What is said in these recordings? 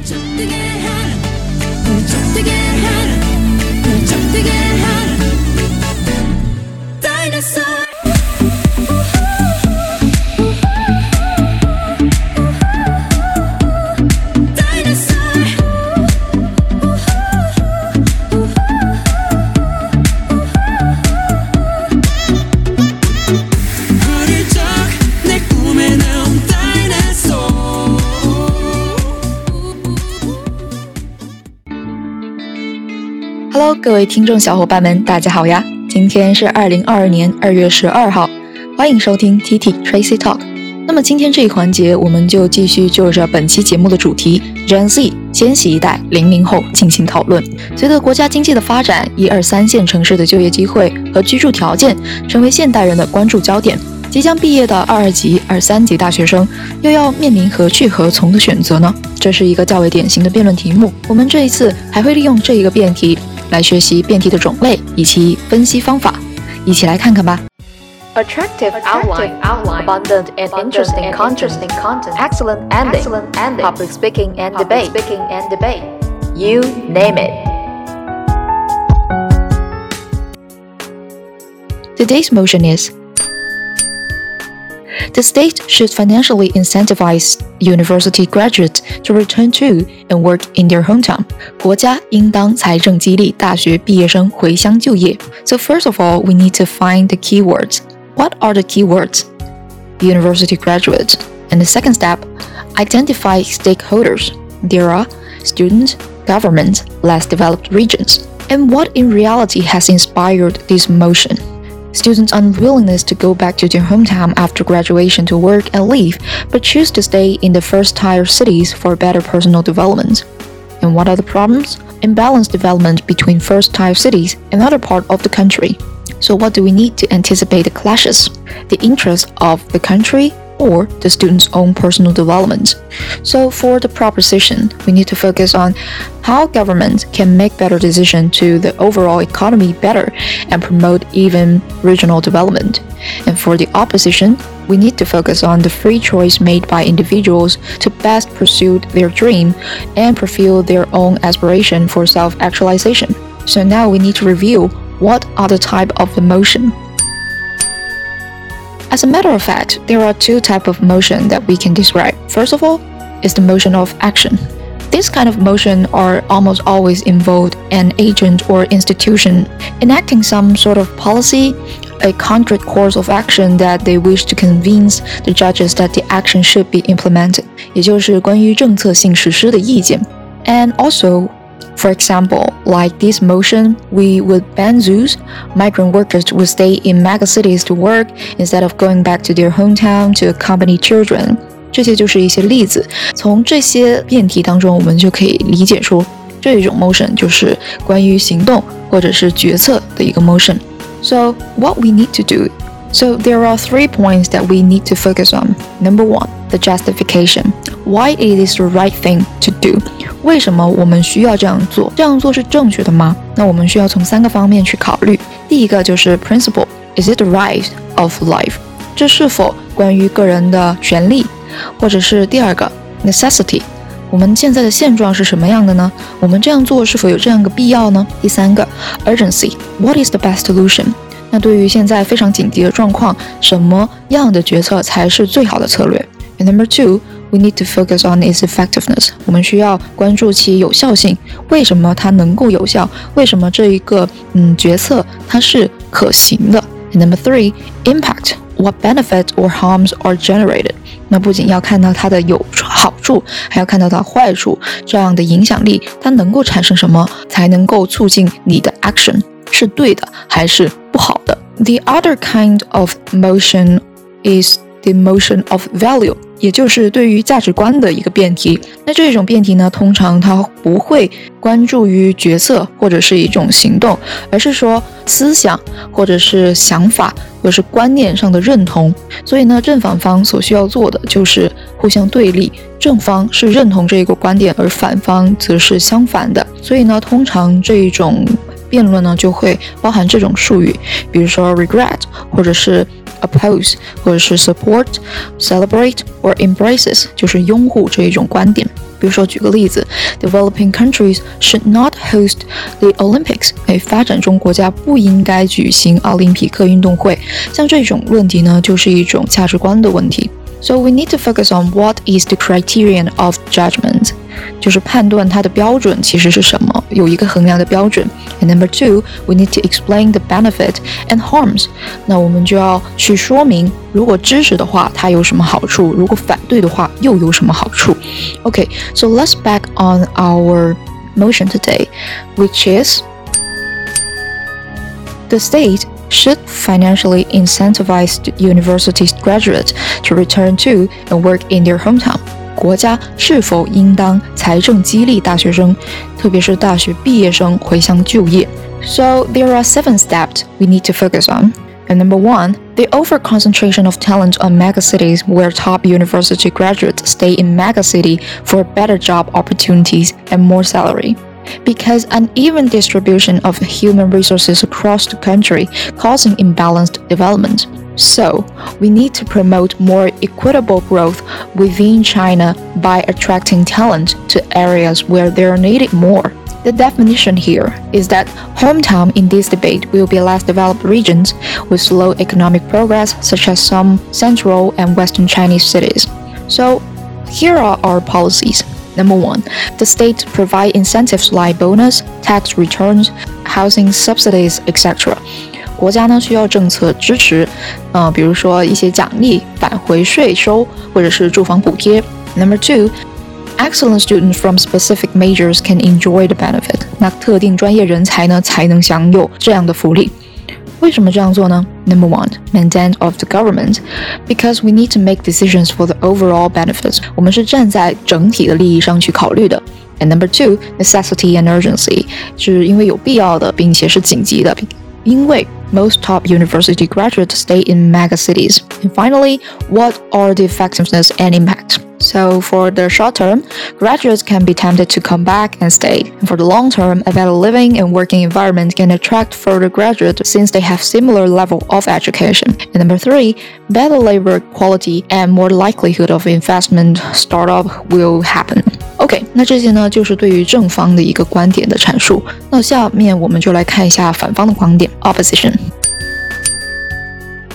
훌쩍 뜨게 해 번쩍 뜨게 해 번쩍 뜨게 해 各位听众小伙伴们，大家好呀！今天是二零二二年二月十二号，欢迎收听 TT Tracy Talk。那么今天这一环节，我们就继续就着本期节目的主题 Gen Z 千禧一代零零后进行讨论。随着国家经济的发展，一二三线城市的就业机会和居住条件成为现代人的关注焦点。即将毕业的二二级、二三级大学生又要面临何去何从的选择呢？这是一个较为典型的辩论题目。我们这一次还会利用这一个辩题。来学习辩题的种类以及分析方法，一起来看看吧。Attractive outline, abundant and interesting content, excellent ending, public speaking and debate, you name it. Today's motion is the state should financially incentivize university graduates to return to and work in their hometown. 国家应当财政激励大学毕业生回乡就业. So first of all, we need to find the keywords. What are the keywords? University graduates. And the second step, identify stakeholders. There are students, government, less developed regions. And what in reality has inspired this motion? Students' unwillingness to go back to their hometown after graduation to work and live, but choose to stay in the first tier cities for better personal development. And what are the problems? Imbalanced development between first tier cities and other part of the country. So what do we need to anticipate the clashes? The interests of the country or the student's own personal development. So for the proposition, we need to focus on how government can make better decisions to the overall economy better and promote even regional development. And for the opposition, we need to focus on the free choice made by individuals to best pursue their dream and fulfill their own aspiration for self-actualization. So now we need to review what are the type of emotion as a matter of fact, there are two types of motion that we can describe. First of all, is the motion of action. This kind of motion are almost always involved an agent or institution enacting some sort of policy, a concrete course of action that they wish to convince the judges that the action should be implemented. And also for example, like this motion, we would ban zoos, migrant workers would stay in mega cities to work instead of going back to their hometown to accompany children. 这些就是一些例子。从这些辩题当中，我们就可以理解出这一种 motion 就是关于行动或者是决策的一个 motion。So what we need to do so there are three points that we need to focus on. Number one, The justification. Why it is the right thing to do? 为什么我们需要这样做？这样做是正确的吗？那我们需要从三个方面去考虑。第一个就是 principle. Is it the right of life? 这是否关于个人的权利？或者是第二个 necessity. 我们现在的现状是什么样的呢？我们这样做是否有这样一个必要呢？第三个 urgency. What is the best solution? 那对于现在非常紧急的状况，什么样的决策才是最好的策略 ？And number two, we need to focus on its effectiveness。我们需要关注其有效性，为什么它能够有效？为什么这一个嗯决策它是可行的？And number three, impact. What benefits or harms are generated？那不仅要看到它的有好处，还要看到它坏处，这样的影响力它能够产生什么，才能够促进你的 action 是对的还是不好的。The other kind of motion is the motion of value，也就是对于价值观的一个辩题。那这种辩题呢，通常它不会关注于决策或者是一种行动，而是说思想或者是想法或者是观念上的认同。所以呢，正反方所需要做的就是互相对立，正方是认同这一个观点，而反方则是相反的。所以呢，通常这一种。辩论呢就会包含这种术语，比如说 regret，或者是 oppose，或者是 support，celebrate or embraces，就是拥护这一种观点。比如说，举个例子，developing countries should not host the Olympics。哎，发展中国家不应该举行奥林匹克运动会。像这种问题呢，就是一种价值观的问题。So we need to focus on what is the criterion of judgment， 就是判断它的标准其实是什么，有一个衡量的标准。And number two, we need to explain the benefit and harms。那我们就要去说明，如果支持的话，它有什么好处；如果反对的话，又有什么好处。Okay, so let's back on our motion today, which is the state should financially incentivize university graduates to return to and work in their hometown. 国家是否应当财政激励大学生，特别是大学毕业生回乡就业？So there are seven steps we need to focus on. And number one, the over-concentration of talent on megacities where top university graduates stay in megacity for better job opportunities and more salary because uneven distribution of human resources across the country causing imbalanced development. So, we need to promote more equitable growth within China by attracting talent to areas where they are needed more. The definition here is that hometown in this debate will be less developed regions with slow economic progress, such as some central and western Chinese cities. So, here are our policies. Number one, the state provide incentives like bonus, tax returns, housing subsidies, etc. 国家呢需要政策支持，呃，比如说一些奖励、返回税收或者是住房补贴。Number two, excellent students from specific majors can enjoy the benefit. 那特定专业人才呢才能享有这样的福利。为什么这样做呢？Number one, mandate of the government, because we need to make decisions for the overall benefits. 我们是站在整体的利益上去考虑的。And number two, necessity and urgency，是因为有必要的，并且是紧急的。因为 Most top university graduates stay in mega cities. And finally, what are the effectiveness and impact? So for the short term, graduates can be tempted to come back and stay. And for the long term, a better living and working environment can attract further graduates since they have similar level of education. And number three, better labor quality and more likelihood of investment startup will happen. OK，那这些呢就是对于正方的一个观点的阐述。那下面我们就来看一下反方的观点，opposition。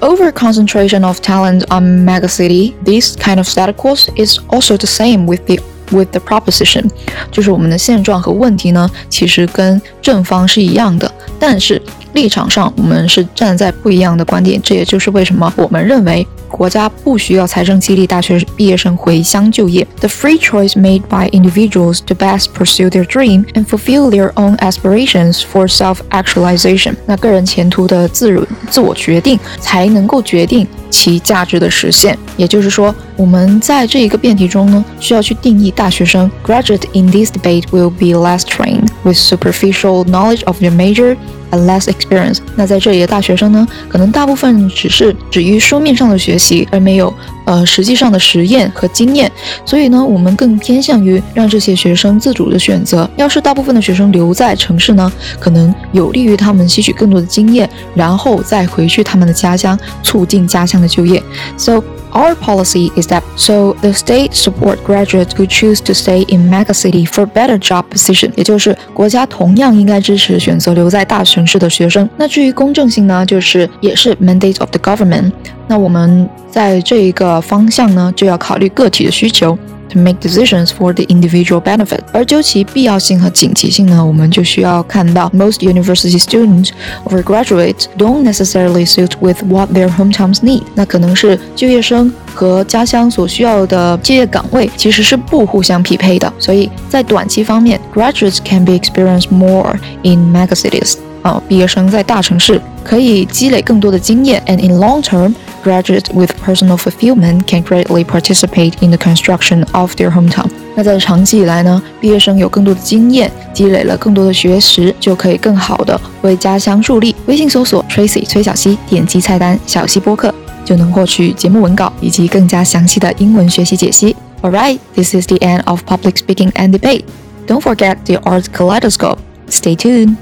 over-concentration of talent on megacity, this kind of status quo is also the same with the with the proposition，就是我们的现状和问题呢，其实跟正方是一样的，但是 立场上我们是站在不一样的观点，这也就是为什么我们认为国家不需要财政激励大学毕业生回乡就业。The free choice made by individuals to best pursue their dream and fulfill their own aspirations for self-actualization。那个人前途的自自我决定，才能够决定其价值的实现。也就是说，我们在这一个辩题中呢，需要去定义大学生。Graduate in this debate will be less trained with superficial knowledge of their major and less experience。那在这里的大学生呢，可能大部分只是止于书面上的学习，而没有呃实际上的实验和经验。所以呢，我们更偏向于让这些学生自主的选择。要是大部分的学生留在城市呢，可能有利于他们吸取更多的经验，然后再回去他们的家乡，促进家乡的就业。So Our policy is that so the state support graduates who choose to stay in megacity for better job position，也就是国家同样应该支持选择留在大城市的学生。那至于公正性呢，就是也是 mandate of the government。那我们在这一个方向呢，就要考虑个体的需求。 to make decisions for the individual benefit。而究其必要性和紧急性呢，我们就需要看到 most university students or graduates don't necessarily suit with what their hometowns need。那可能是就业生和家乡所需要的就业岗位其实是不互相匹配的。所以在短期方面，graduates can be experienced more in megacities。啊，毕业生在大城市可以积累更多的经验，and in long term。 graduates with personal fulfillment can greatly participate in the construction of their hometown。那在长期以来呢，毕业生有更多的经验，积累了更多的学识，就可以更好的为家乡助力。微信搜索 Tracy 崔小溪，点击菜单小溪播客，就能获取节目文稿以及更加详细的英文学习解析。Alright, this is the end of public speaking and debate. Don't forget the art kaleidoscope. Stay tuned.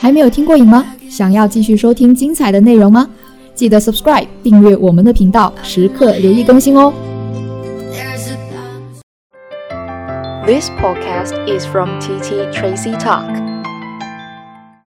还没有听过瘾吗？ 想要继续收听精彩的内容吗？记得 subscribe 订阅我们的频道，时刻留意更新哦。This podcast is from TT Tracy Talk.